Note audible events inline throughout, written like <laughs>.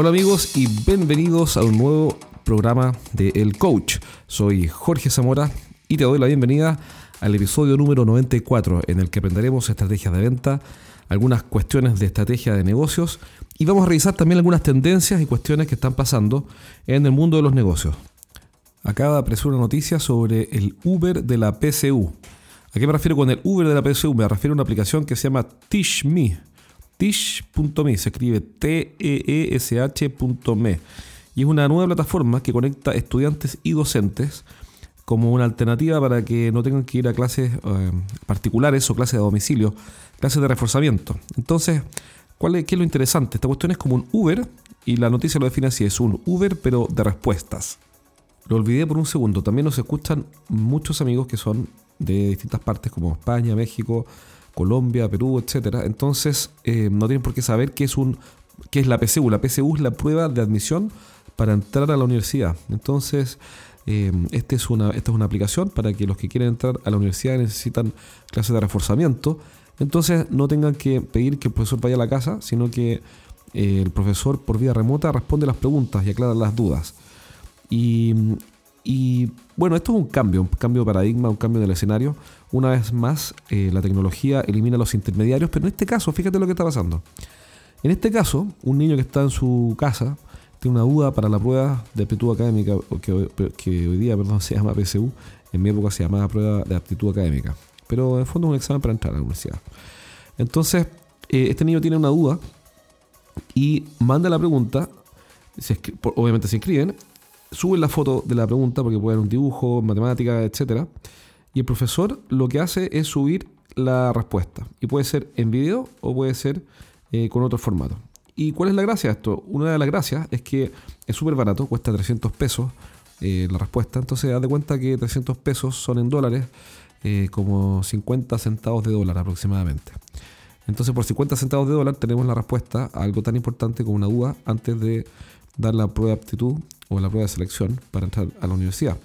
Hola amigos y bienvenidos a un nuevo programa de El Coach. Soy Jorge Zamora y te doy la bienvenida al episodio número 94 en el que aprenderemos estrategias de venta, algunas cuestiones de estrategia de negocios y vamos a revisar también algunas tendencias y cuestiones que están pasando en el mundo de los negocios. Acaba de aparecer una noticia sobre el Uber de la PCU. ¿A qué me refiero con el Uber de la PCU? Me refiero a una aplicación que se llama TishMe. Tish.me, se escribe T-E-E-S-H.me. Y es una nueva plataforma que conecta estudiantes y docentes como una alternativa para que no tengan que ir a clases eh, particulares o clases de domicilio, clases de reforzamiento. Entonces, ¿cuál es, ¿qué es lo interesante? Esta cuestión es como un Uber y la noticia lo define así, es un Uber pero de respuestas. Lo olvidé por un segundo, también nos escuchan muchos amigos que son de distintas partes como España, México, Colombia, Perú, etcétera. Entonces, eh, no tienen por qué saber qué es, un, qué es la PCU. La PCU es la prueba de admisión para entrar a la universidad. Entonces, eh, este es una, esta es una aplicación para que los que quieren entrar a la universidad necesitan clases de reforzamiento. Entonces, no tengan que pedir que el profesor vaya a la casa, sino que eh, el profesor por vía remota responde las preguntas y aclara las dudas. Y, y bueno, esto es un cambio, un cambio de paradigma, un cambio del escenario. Una vez más, eh, la tecnología elimina los intermediarios, pero en este caso, fíjate lo que está pasando. En este caso, un niño que está en su casa tiene una duda para la prueba de aptitud académica, que, hoy día perdón, <laughs> se llama PSU, en mi época se llamaba prueba de aptitud académica, pero en fondo es un examen para entrar a la universidad. Entonces, eh, este niño tiene una duda y manda la pregunta, obviamente se inscriben, suben la foto de la pregunta porque puede haber un dibujo, matemática, etc. Y el profesor lo que hace es subir la respuesta. Y puede ser en video o puede ser eh, con otro formato. ¿Y cuál es la gracia de esto? Una de las gracias es que es súper barato, cuesta 300 pesos eh, la respuesta. Entonces, haz de cuenta que 300 pesos son en dólares eh, como 50 centavos de dólar aproximadamente. Entonces, por 50 centavos de dólar tenemos la respuesta a algo tan importante como una duda antes de dar la prueba de aptitud o la prueba de selección para entrar a la universidad.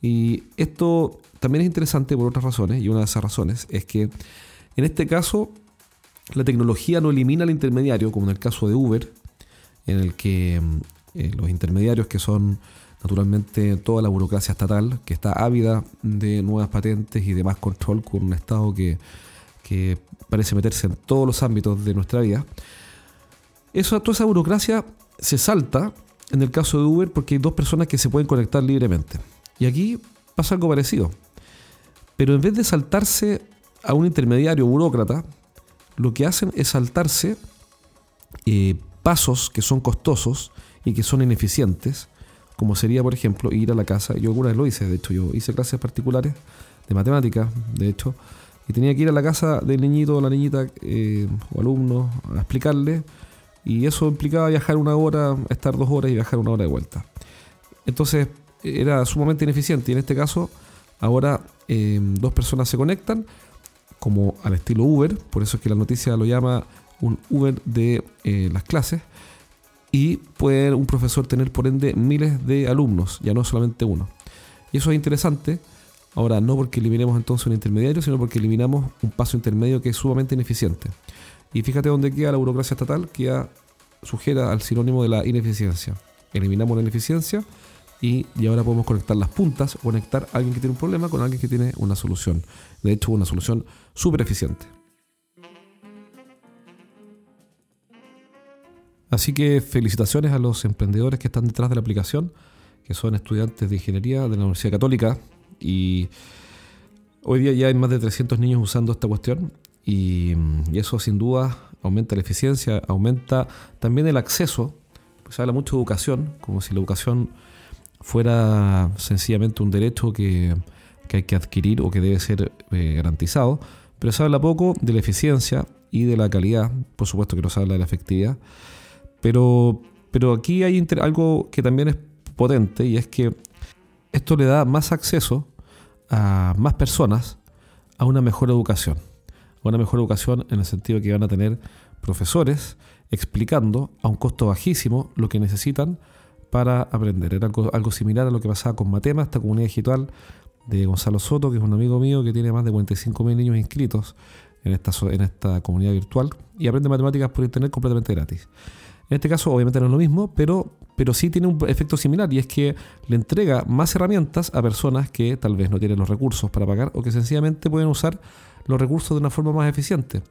Y esto también es interesante por otras razones, y una de esas razones es que en este caso la tecnología no elimina al intermediario, como en el caso de Uber, en el que eh, los intermediarios que son naturalmente toda la burocracia estatal, que está ávida de nuevas patentes y de más control con un Estado que, que parece meterse en todos los ámbitos de nuestra vida, eso, toda esa burocracia se salta en el caso de Uber porque hay dos personas que se pueden conectar libremente. Y aquí pasa algo parecido. Pero en vez de saltarse a un intermediario burócrata, lo que hacen es saltarse eh, pasos que son costosos y que son ineficientes, como sería, por ejemplo, ir a la casa. Yo alguna vez lo hice, de hecho, yo hice clases particulares de matemáticas, de hecho, y tenía que ir a la casa del niñito o la niñita eh, o alumno a explicarle y eso implicaba viajar una hora, estar dos horas y viajar una hora de vuelta. Entonces era sumamente ineficiente y en este caso ahora em, dos personas se conectan como al estilo Uber, por eso es que la noticia lo llama un Uber de eh, las clases y puede un profesor tener por ende miles de alumnos, ya no solamente uno. Y eso es interesante, ahora no porque eliminemos entonces un intermediario, sino porque eliminamos un paso intermedio que es sumamente ineficiente. Y fíjate dónde queda la burocracia estatal, queda sujeta al sinónimo de la ineficiencia. Eliminamos la ineficiencia y, ahora podemos conectar las puntas o conectar a alguien que tiene un problema con alguien que tiene una solución. De hecho, una solución súper eficiente. Así que felicitaciones a los emprendedores que están detrás de la aplicación, que son estudiantes de ingeniería de la Universidad Católica y hoy día ya hay más de 300 niños usando esta cuestión y, eso sin duda aumenta la eficiencia, aumenta también el acceso. Se habla mucho de educación, como si la educación fuera sencillamente un derecho que, hay que adquirir o que debe ser eh, garantizado, pero se habla poco de la eficiencia y de la calidad, por supuesto que no se habla de la efectividad, pero, pero aquí hay algo que también es potente y es que esto le da más acceso a más personas a una mejor educación. Una mejor educación en el sentido que van a tener profesores explicando a un costo bajísimo lo que necesitan para aprender. Era algo, similar a lo que pasaba con Matema, esta comunidad digital de Gonzalo Soto, que es un amigo mío que tiene más de 45.000 niños inscritos en esta, en esta comunidad virtual y aprende matemáticas por internet completamente gratis. En este caso, obviamente no es lo mismo, pero, pero sí tiene un efecto similar y es que le entrega más herramientas a personas que tal vez no tienen los recursos para pagar o que sencillamente pueden usar los recursos de una forma más eficiente.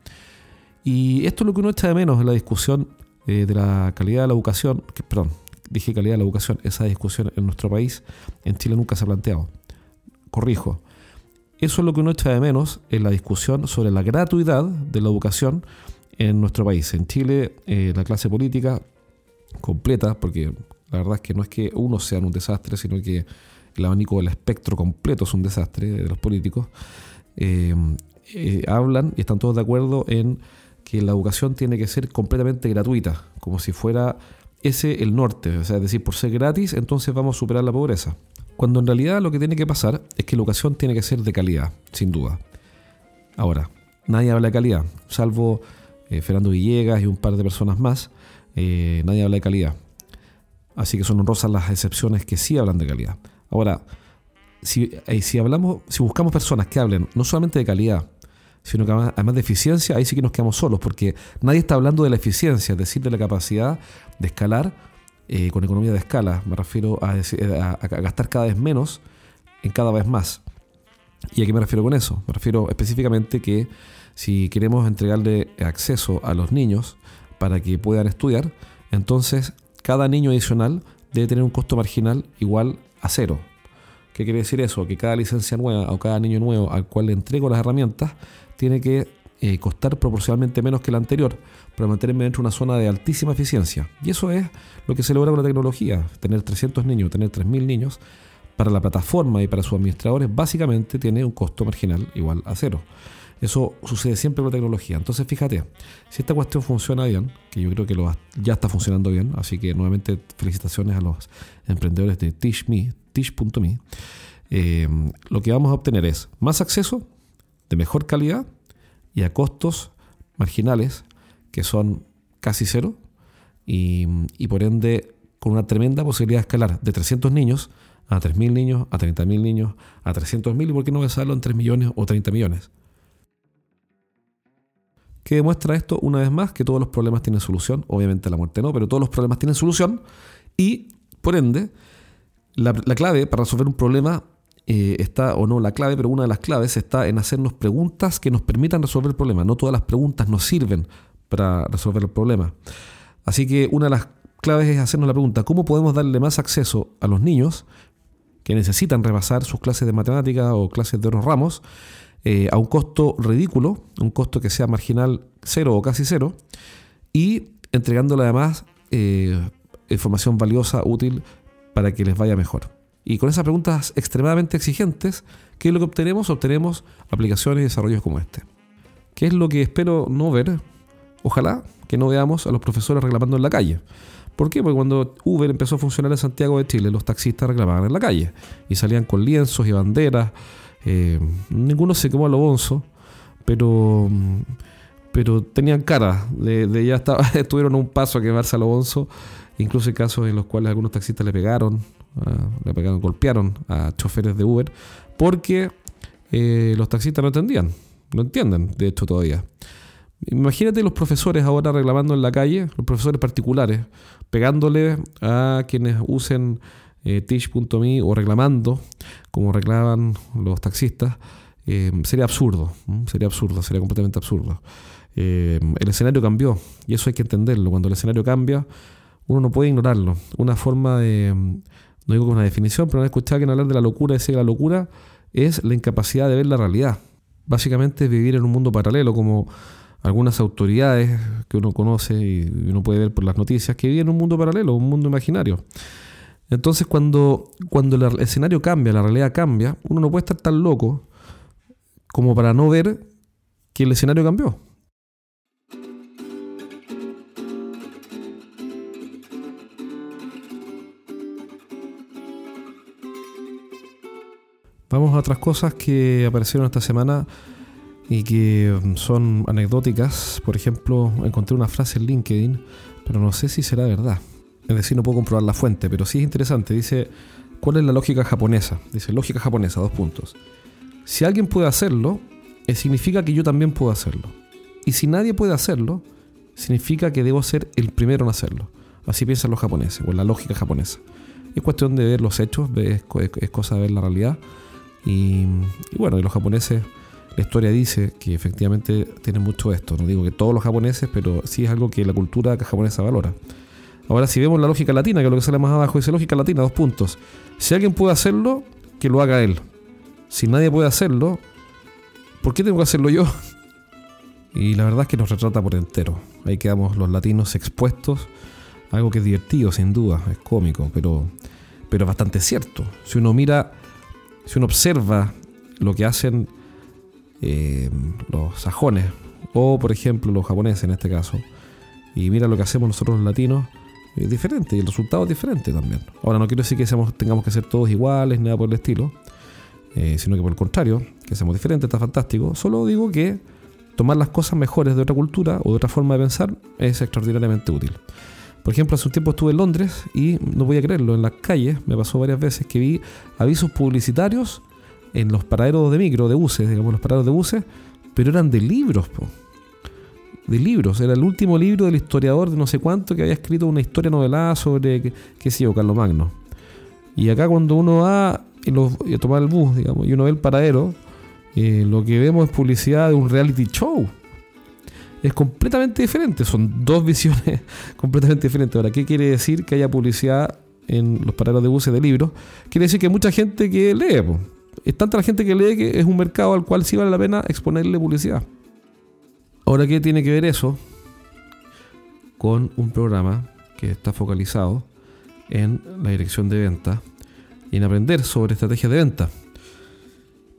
Y esto es lo que uno echa de menos en la discusión eh, de la calidad de la educación, que, perdón, dije calidad de la educación, esa discusión en nuestro país, en Chile nunca se ha planteado. Corrijo. Eso es lo que uno echa de menos en la discusión sobre la gratuidad de la educación en nuestro país. En Chile, eh, la clase política completa, porque la verdad es que no es que uno sea un desastre, sino que el abanico del espectro completo es un desastre de los políticos, eh, eh, hablan y están todos de acuerdo en que la educación tiene que ser completamente gratuita, como si fuera ese el norte, o sea, es decir, por ser gratis, entonces vamos a superar la pobreza. Cuando en realidad lo que tiene que pasar es que la educación tiene que ser de calidad, sin duda. Ahora, nadie habla de calidad, salvo eh, Fernando Villegas y un par de personas más, eh, nadie habla de calidad. Así que son honrosas las excepciones que sí hablan de calidad. Ahora, si, eh, si hablamos, si buscamos personas que hablen no solamente de calidad, sino que además de eficiencia, ahí sí que nos quedamos solos, porque nadie está hablando de la eficiencia, es decir, de la capacidad de escalar con economía de escala. Me refiero a, a, gastar cada vez menos en cada vez más. ¿Y a qué me refiero con eso? Me refiero específicamente que si queremos entregarle acceso a los niños para que puedan estudiar, entonces cada niño adicional debe tener un costo marginal igual a cero. ¿Qué quiere decir eso? Que cada licencia nueva o cada niño nuevo al cual le entrego las herramientas tiene que eh, costar proporcionalmente menos que el anterior para mantenerme dentro de una zona de altísima eficiencia. Y eso es lo que se logra con la tecnología. Tener 300 niños, tener 3.000 niños, para la plataforma y para sus administradores básicamente tiene un costo marginal igual a cero. Eso sucede siempre con la tecnología. Entonces, fíjate, si esta cuestión funciona bien, que yo creo que lo, ya está funcionando bien, así que nuevamente felicitaciones a los emprendedores de TeachMe, teach.me, eh, lo que vamos a obtener es más acceso de mejor calidad y a costos marginales que son casi cero y, y por ende con una tremenda posibilidad de escalar de 300 niños a 3.000 niños, a 30.000 niños, a 300.000 y por qué no besarlo en 3 millones o 30 millones. ¿Qué demuestra esto una vez más? Que todos los problemas tienen solución. Obviamente la muerte no, pero todos los problemas tienen solución. Y, por ende, la, clave para resolver un problema eh, está, o no la clave, pero una de las claves está en hacernos preguntas que nos permitan resolver el problema. No todas las preguntas nos sirven para resolver el problema. Así que una de las claves es hacernos la pregunta, ¿cómo podemos darle más acceso a los niños que necesitan repasar sus clases de matemática o clases de otros ramos eh, a un costo ridículo, un costo que sea marginal cero o casi cero, y entregándole además eh, información valiosa, útil, para que les vaya mejor. Y con esas preguntas extremadamente exigentes, ¿qué es lo que obtenemos? Obtenemos aplicaciones y desarrollos como este. ¿Qué es lo que espero no ver? Ojalá que no veamos a los profesores reclamando en la calle. ¿Por qué? Porque cuando Uber empezó a funcionar en Santiago de Chile, los taxistas reclamaban en la calle y salían con lienzos y banderas eh, ninguno se quemó a lo bonzo, pero, pero tenían cara de, ya estaba, <laughs> estuvieron un paso a quemarse a lo bonzo. Incluso hay casos en los cuales algunos taxistas le pegaron, le pegaron, golpearon a choferes de Uber, porque eh, los taxistas no entendían, no entienden, de hecho, todavía. Imagínate los profesores ahora reclamando en la calle, los profesores particulares, pegándole a quienes usen eh, o reclamando, como reclaman los taxistas, eh, sería absurdo, sería absurdo, sería completamente absurdo. Eh, el escenario cambió y eso hay que entenderlo. Cuando el escenario cambia, uno no puede ignorarlo. Una forma de, no digo con una definición, pero no he escuchado que hablar de la locura, decir que la locura es la incapacidad de ver la realidad. Básicamente es vivir en un mundo paralelo, como algunas autoridades que uno conoce y uno puede ver por las noticias, que viven en un mundo paralelo, un mundo imaginario. Entonces cuando, cuando el escenario cambia, la realidad cambia, uno no puede estar tan loco como para no ver que el escenario cambió. Vamos a otras cosas que aparecieron esta semana y que son anecdóticas. Por ejemplo, encontré una frase en LinkedIn, pero no sé si será verdad. Es decir, no puedo comprobar la fuente, pero sí es interesante. Dice, ¿cuál es la lógica japonesa? Dice, lógica japonesa, dos puntos. Si alguien puede hacerlo, eh, significa que yo también puedo hacerlo. Y si nadie puede hacerlo, significa que debo ser el primero en hacerlo. Así piensan los japoneses, o la lógica japonesa. Es cuestión de ver los hechos, es, cosa de ver la realidad. Y, bueno, y los japoneses, la historia dice que efectivamente tienen mucho esto. No digo que todos los japoneses, pero sí es algo que la cultura japonesa valora. Ahora, si vemos la lógica latina, que es lo que sale más abajo, dice lógica latina, dos puntos. Si alguien puede hacerlo, que lo haga él. Si nadie puede hacerlo, ¿por qué tengo que hacerlo yo? <laughs> Y la verdad es que nos retrata por entero. Ahí quedamos los latinos expuestos algo que es divertido, sin duda, es cómico, pero, pero bastante cierto. Si uno mira, si uno observa lo que hacen eh, los sajones, o por ejemplo los japoneses en este caso, y mira lo que hacemos nosotros los latinos, es diferente y el resultado es diferente también. Ahora no quiero decir que tengamos que ser todos iguales, nada por el estilo, eh, sino que por el contrario, que seamos diferentes, está fantástico. Solo digo que tomar las cosas mejores de otra cultura o de otra forma de pensar es extraordinariamente útil. Por ejemplo, hace un tiempo estuve en Londres y no voy a creerlo, en las calles me pasó varias veces que vi avisos publicitarios en los paraderos de micro, de buses, digamos, los paraderos de buses, pero eran de libros, po. De libros. Era el último libro del historiador de no sé cuánto que había escrito una historia novelada sobre, qué, sé yo, Carlos Magno. Y acá cuando uno va y, a tomar el bus, digamos, y uno ve el paradero, eh, lo que vemos es publicidad de un reality show es completamente diferente. Son dos <laughs> visiones completamente diferentes. Ahora, ¿qué quiere decir que haya publicidad en los paraderos de buses de libros? Quiere decir que hay mucha gente que lee. Es tanta la gente que lee que es un mercado al cual sí vale la pena exponerle publicidad. Ahora, ¿qué tiene que ver eso con un programa que está focalizado en la dirección de venta y en aprender sobre estrategias de venta?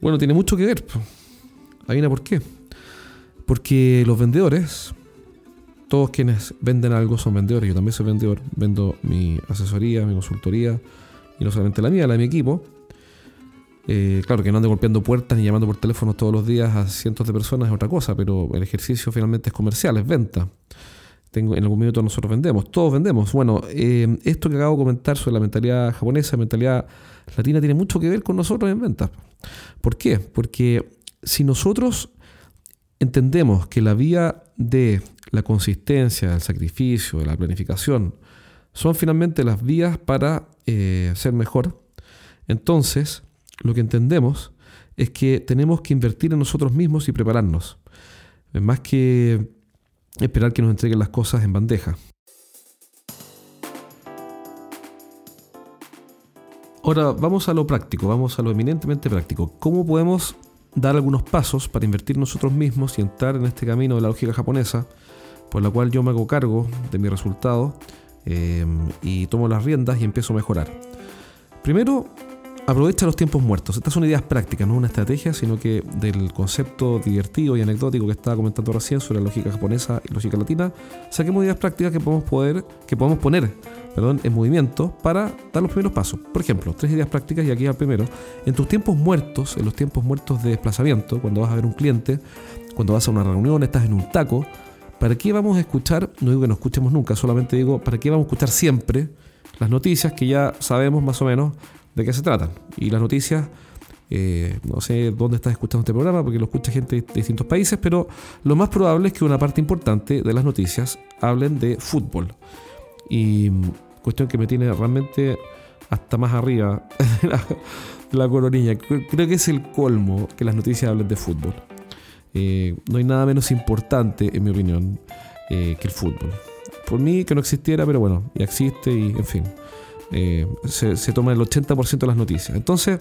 Bueno, tiene mucho que ver. una por qué. Porque los vendedores, todos quienes venden algo son vendedores. Yo también soy vendedor. Vendo mi asesoría, mi consultoría. Y no solamente la mía, la de mi equipo. Eh, claro que no ando golpeando puertas ni llamando por teléfono todos los días a cientos de personas es otra cosa, pero el ejercicio finalmente es comercial, es venta. Tengo, en algún minuto nosotros vendemos, todos vendemos. Bueno, eh, esto que acabo de comentar sobre la mentalidad japonesa, mentalidad latina, tiene mucho que ver con nosotros en ventas. ¿Por qué? Porque si nosotros entendemos que la vía de la consistencia, el sacrificio, la planificación, son finalmente las vías para eh, ser mejor, entonces lo que entendemos es que tenemos que invertir en nosotros mismos y prepararnos, más que esperar que nos entreguen las cosas en bandeja. Ahora vamos a lo práctico, vamos a lo eminentemente práctico. ¿Cómo podemos dar algunos pasos para invertir nosotros mismos y entrar en este camino de la lógica japonesa, por la cual yo me hago cargo de mi resultado eh, y tomo las riendas y empiezo a mejorar. Primero, aprovecha los tiempos muertos. Estas son ideas prácticas, no una estrategia, sino que del concepto divertido y anecdótico que estaba comentando recién sobre la lógica japonesa y lógica latina, saquemos ideas prácticas que podemos poder, que podemos poner perdón, en movimiento para dar los primeros pasos. Por ejemplo, tres ideas prácticas y aquí al primero. En tus tiempos muertos, en los tiempos muertos de desplazamiento, cuando vas a ver un cliente, cuando vas a una reunión, estás en un taco, ¿para qué vamos a escuchar? No digo que no escuchemos nunca, solamente digo, ¿para qué vamos a escuchar siempre las noticias que ya sabemos más o menos de qué se tratan? Y las noticias... Eh, no sé dónde estás escuchando este programa porque lo escucha gente de distintos países, pero lo más probable es que una parte importante de las noticias hablen de fútbol. Y cuestión que me tiene realmente hasta más arriba <laughs> de la, coronilla. Creo que es el colmo que las noticias hablen de fútbol. Eh, no hay nada menos importante, en mi opinión, eh, que el fútbol. Por mí que no existiera, pero bueno, ya existe y en fin. Eh, se, toma el 80% de las noticias. Entonces,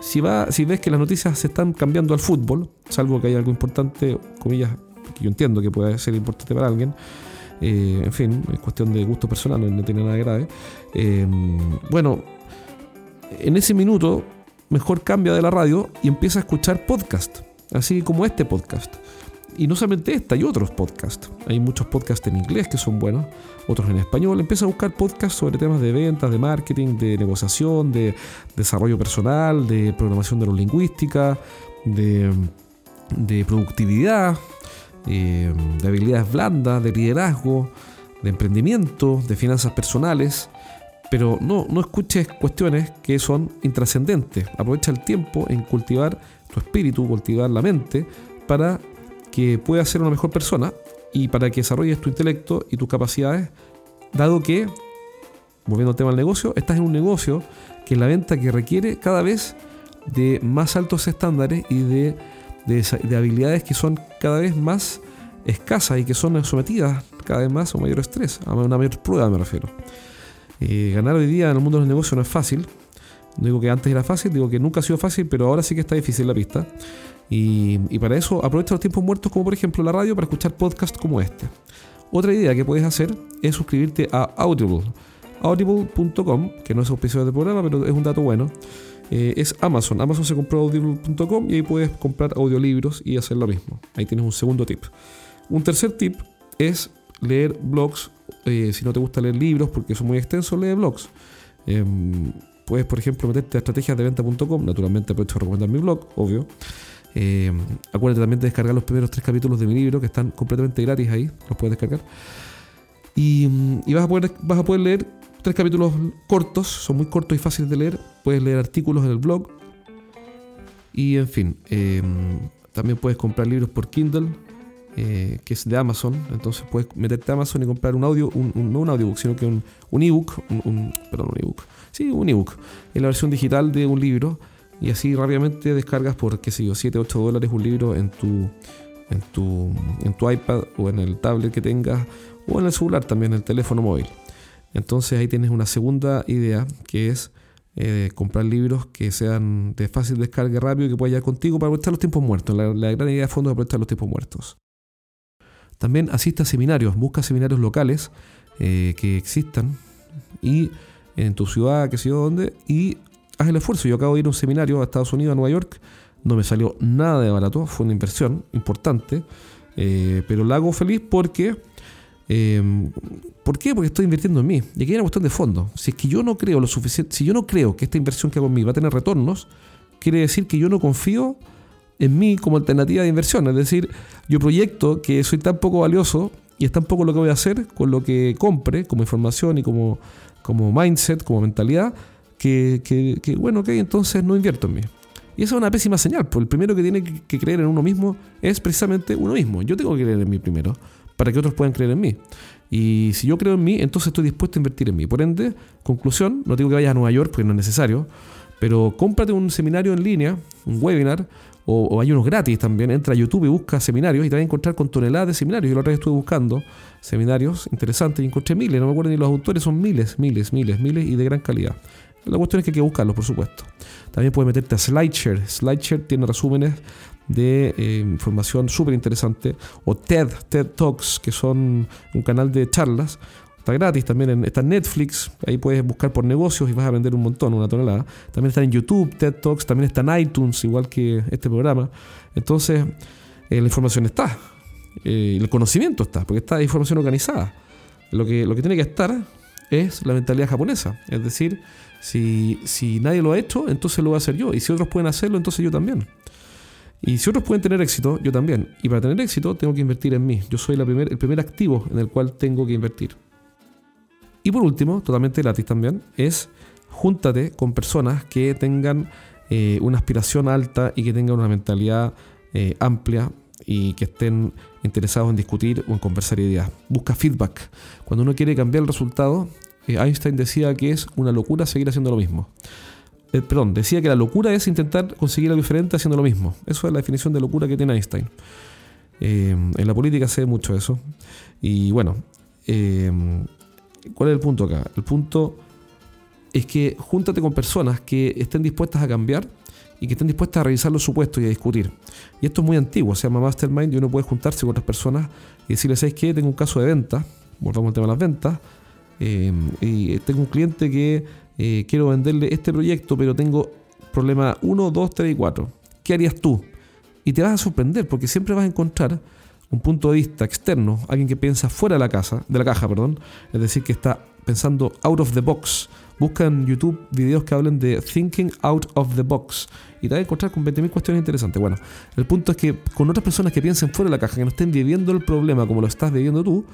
si, va, si ves que las noticias se están cambiando al fútbol, salvo que hay algo importante, comillas, que yo entiendo que puede ser importante para alguien, eh, en fin, es cuestión de gusto personal, no, tiene nada grave. Eh, bueno, en ese minuto, mejor cambia de la radio y empieza a escuchar podcast, así como este podcast. Y no solamente este, hay otros podcasts. Hay muchos podcasts en inglés que son buenos, otros en español. Empieza a buscar podcasts sobre temas de ventas, de marketing, de negociación, de desarrollo personal, de programación neurolingüística, de, de productividad, eh, de habilidades blandas, de liderazgo, de emprendimiento, de finanzas personales, pero no, no escuches cuestiones que son intrascendentes. Aprovecha el tiempo en cultivar tu espíritu, cultivar la mente, para que puedas ser una mejor persona y para que desarrolles tu intelecto y tus capacidades, dado que, volviendo al tema del negocio, estás en un negocio que es la venta que requiere cada vez de más altos estándares y de, de, habilidades que son cada vez más escasas y que son sometidas cada vez más a un mayor estrés, a una mayor prueba me refiero. Eh, ganar hoy día en el mundo de los negocios no es fácil. No digo que antes era fácil, digo que nunca ha sido fácil, pero ahora sí que está difícil la pista. Y, para eso aprovecha los tiempos muertos como por ejemplo la radio para escuchar podcasts como este. Otra idea que puedes hacer es suscribirte a Audible. Audible.com, que no es auspiciador de programa, pero es un dato bueno. Eh, es Amazon. Amazon se compró audible.com y ahí puedes comprar audiolibros y hacer lo mismo. Ahí tienes un segundo tip. Un tercer tip es leer blogs. Eh, si no te gusta leer libros porque son muy extensos, lee blogs. Em, puedes, por ejemplo, meterte a estrategiasdeventa.com. Naturalmente, aprovecho a recomendar mi blog, obvio. Em, acuérdate también de descargar los primeros tres capítulos de mi libro que están completamente gratis ahí. Los puedes descargar. Y, y vas, a poder, vas a poder leer Tres capítulos cortos, son muy cortos y fáciles de leer. Puedes leer artículos en el blog. Y en fin, em, también puedes comprar libros por Kindle, eh, que es de Amazon. Entonces puedes meterte a Amazon y comprar un audio, no un audiobook, sino que un, un ebook, un, perdón, un ebook. Sí, un ebook. Es la versión digital de un libro. Y así rápidamente descargas por, qué sé yo, 7, 8 dólares un libro en tu, en tu, en tu iPad o en el tablet que tengas o en el celular también, en el teléfono móvil. Entonces ahí tienes una segunda idea que es eh, comprar libros que sean de fácil descarga rápido y que pueda llevar contigo para aprovechar los tiempos muertos. La, gran idea de fondo es aprovechar los tiempos muertos. También asista a seminarios, busca seminarios locales eh, que existan y en tu ciudad, que sé yo dónde, y haz el esfuerzo. Yo acabo de ir a un seminario a Estados Unidos, a Nueva York, no me salió nada de barato, fue una inversión importante, eh, pero la hago feliz porque Em, ¿Por qué? Porque estoy invirtiendo en mí. Y aquí hay una cuestión de fondo. Si es que yo no creo lo suficiente, si yo no creo que esta inversión que hago en mí va a tener retornos, quiere decir que yo no confío en mí como alternativa de inversión. Es decir, yo proyecto que soy tan poco valioso y es tan poco lo que voy a hacer con lo que compre como información y como, como mindset, como mentalidad, que, que, bueno, ok, entonces no invierto en mí. Y esa es una pésima señal, porque el primero que tiene que creer en uno mismo es precisamente uno mismo. Yo tengo que creer en mí primero para que otros puedan creer en mí. Y si yo creo en mí, entonces estoy dispuesto a invertir en mí. Por ende, conclusión, no digo que vayas a Nueva York porque no es necesario, pero cómprate un seminario en línea, un webinar, o, hay unos gratis también. Entra a YouTube y busca seminarios y te vas a encontrar con toneladas de seminarios. Yo la otra vez estuve buscando seminarios interesantes y encontré miles, no me acuerdo ni los autores, son miles, miles, miles, miles y de gran calidad. La cuestión es que hay que buscarlos, por supuesto. También puedes meterte a SlideShare. SlideShare tiene resúmenes de eh, información súper interesante, o TED, TED Talks, que son un canal de charlas. Está gratis también, en, está en Netflix, ahí puedes buscar por negocios y vas a vender un montón, una tonelada. También está en YouTube, TED Talks, también está en iTunes, igual que este programa. Entonces, eh, la información está, eh, el conocimiento está, porque está información organizada. Lo que, lo que tiene que estar es la mentalidad japonesa, es decir, si, si nadie lo ha hecho, entonces lo voy a hacer yo, y si otros pueden hacerlo, entonces yo también. Y si otros pueden tener éxito, yo también. Y para tener éxito tengo que invertir en mí. Yo soy primer, el primer activo en el cual tengo que invertir. Y por último, totalmente gratis también, es júntate con personas que tengan eh, una aspiración alta y que tengan una mentalidad eh, amplia y que estén interesados en discutir o en conversar ideas. Busca feedback. Cuando uno quiere cambiar el resultado, Einstein decía que es una locura seguir haciendo lo mismo. Eh, perdón, decía que la locura es intentar conseguir algo diferente haciendo lo mismo. Eso es la definición de locura que tiene Einstein. Eh, en la política se ve mucho eso. Y bueno, eh, ¿cuál es el punto acá? El punto es que júntate con personas que estén dispuestas a cambiar y que estén dispuestas a revisar los supuestos y a discutir. Y esto es muy antiguo, se llama Mastermind y uno puede juntarse con otras personas y decirles, ¿sabes qué? Tengo un caso de venta, volvamos al tema de las ventas, y tengo un cliente que eh, quiero venderle este proyecto, pero tengo problema 1, 2, 3 y 4. ¿Qué harías tú? Y te vas a sorprender porque siempre vas a encontrar un punto de vista externo, alguien que piensa fuera de la, casa, de la caja, perdón, es decir, que está pensando out of the box. Busca en YouTube videos que hablen de thinking out of the box y te vas a encontrar con 20.000 cuestiones interesantes. Bueno, el punto es que con otras personas que piensen fuera de la caja, que no estén viviendo el problema como lo estás viviendo tú,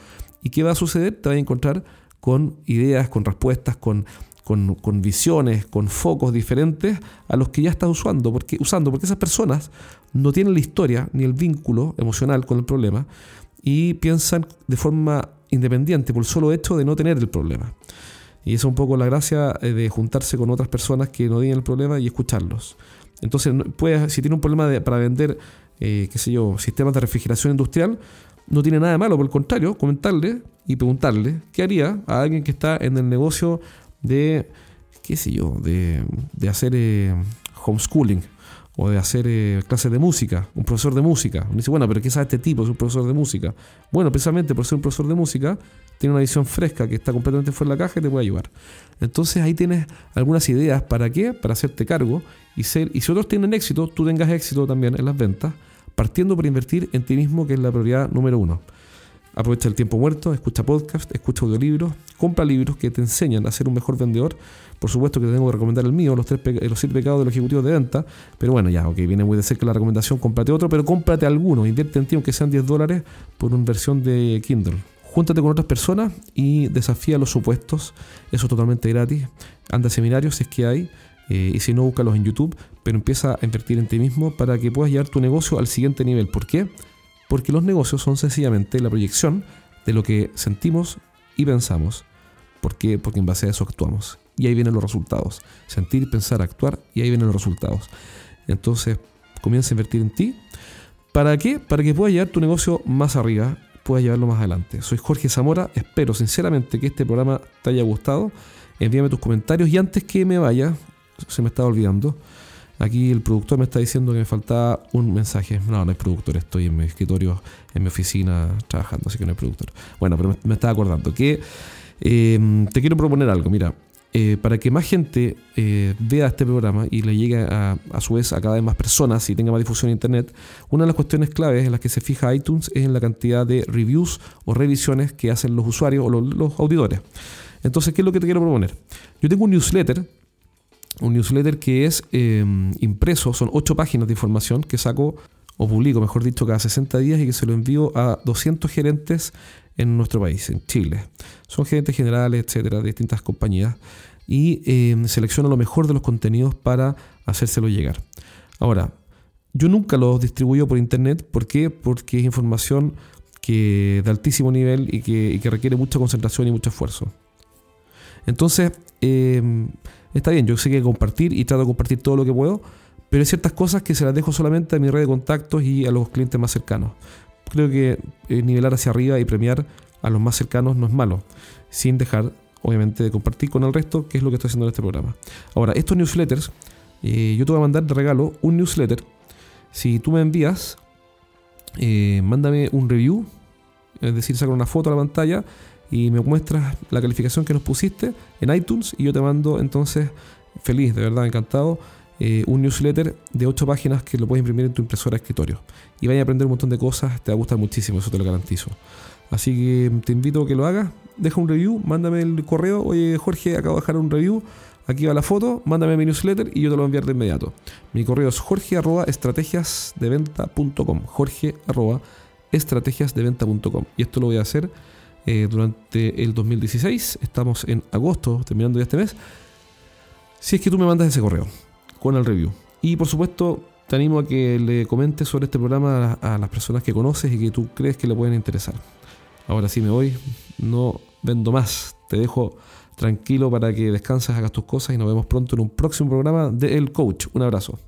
¿y qué va a suceder? Te vas a encontrar con ideas, con respuestas, con con, visiones, con focos diferentes a los que ya estás usando porque, usando, porque esas personas no tienen la historia ni el vínculo emocional con el problema y piensan de forma independiente por el solo hecho de no tener el problema. Y esa es un poco la gracia eh, de juntarse con otras personas que no tienen el problema y escucharlos. Entonces, si tiene un problema para vender, eh, qué sé yo, sistemas de refrigeración industrial, no tiene nada de malo, por el contrario, comentarle y preguntarle qué haría a alguien que está en el negocio de, qué sé yo, de, hacer eh, homeschooling o de hacer eh, clases de música, un profesor de música. Uno dice, bueno, pero ¿qué sabe este tipo? Es un profesor de música. Bueno, precisamente por ser un profesor de música, tiene una visión fresca que está completamente fuera de la caja y te puede ayudar. Entonces ahí tienes algunas ideas para qué, para hacerte cargo y ser, y si otros tienen éxito, tú tengas éxito también en las ventas, partiendo por invertir en ti mismo, que es la prioridad número uno. Aprovecha el tiempo muerto, escucha podcast, escucha audiolibros, compra libros que te enseñan a ser un mejor vendedor. Por supuesto que te tengo que recomendar el mío, los, tres los siete pecados de los ejecutivos de venta. Pero bueno, ya, ok, viene muy de cerca la recomendación, cómprate otro, pero cómprate alguno, invierte en ti, aunque sean 10 dólares, por una versión de Kindle. Júntate con otras personas y desafía los supuestos. Eso es totalmente gratis. Anda a seminarios si es que hay. Eh, y si no, búscalos en YouTube. Pero empieza a invertir en ti mismo para que puedas llevar tu negocio al siguiente nivel. ¿Por qué? Porque los negocios son sencillamente la proyección de lo que sentimos y pensamos. ¿Por qué? Porque en base a eso actuamos. Y ahí vienen los resultados. Sentir, pensar, actuar y ahí vienen los resultados. Entonces, comienza a invertir en ti. ¿Para qué? Para que puedas llevar tu negocio más arriba, puedas llevarlo más adelante. Soy Jorge Zamora, espero sinceramente que este programa te haya gustado. Envíame tus comentarios y antes que me vaya, se me estaba olvidando, Aquí el productor me está diciendo que me faltaba un mensaje. No, no hay productor, estoy en mi escritorio, en mi oficina trabajando, así que no hay productor. Bueno, pero me, estaba acordando que em, te quiero proponer algo. Mira, eh, para que más gente eh, vea este programa y le llegue a, a, su vez a cada vez más personas y tenga más difusión en Internet, una de las cuestiones claves en las que se fija iTunes es en la cantidad de reviews o revisiones que hacen los usuarios o los, los auditores. Entonces, ¿qué es lo que te quiero proponer? Yo tengo un newsletter un newsletter que es em, impreso, son ocho páginas de información que saco o publico, mejor dicho, cada 60 días y que se lo envío a 200 gerentes en nuestro país, en Chile. Son gerentes generales, etcétera, de distintas compañías y eh, selecciono lo mejor de los contenidos para hacérselo llegar. Ahora, yo nunca los distribuyo por internet, ¿por qué? Porque es información que de altísimo nivel y que, requiere mucha concentración y mucho esfuerzo. Entonces, eh, está bien, yo sé que compartir y trato de compartir todo lo que puedo, pero hay ciertas cosas que se las dejo solamente a mi red de contactos y a los clientes más cercanos. Creo que eh, nivelar hacia arriba y premiar a los más cercanos no es malo, sin dejar, obviamente, de compartir con el resto, que es lo que estoy haciendo en este programa. Ahora, estos newsletters, eh, yo te voy a mandar de regalo un newsletter. Si tú me envías, eh, mándame un review, es decir, saca una foto a la pantalla y me muestras la calificación que nos pusiste en iTunes y yo te mando entonces, feliz, de verdad, encantado, eh, un newsletter de 8 páginas que lo puedes imprimir en tu impresora de escritorio. Y vaya a aprender un montón de cosas, te va a gustar muchísimo, eso te lo garantizo. Así que te invito a que lo hagas, deja un review, mándame el correo, oye Jorge, acabo de dejar un review, aquí va la foto, mándame mi newsletter y yo te lo voy enviar de inmediato. Mi correo es jorge arroba estrategiasdeventa.com, jorge estrategiasdeventa.com. Y esto lo voy a hacer eh, durante el 2016. Estamos en agosto, terminando ya este mes. Si es que tú me mandas ese correo con el review. Y por supuesto, te animo a que le comentes sobre este programa a, las personas que conoces y que tú crees que le pueden interesar. Ahora sí me voy, no vendo más. Te dejo tranquilo para que descanses, hagas tus cosas y nos vemos pronto en un próximo programa de El Coach. Un abrazo.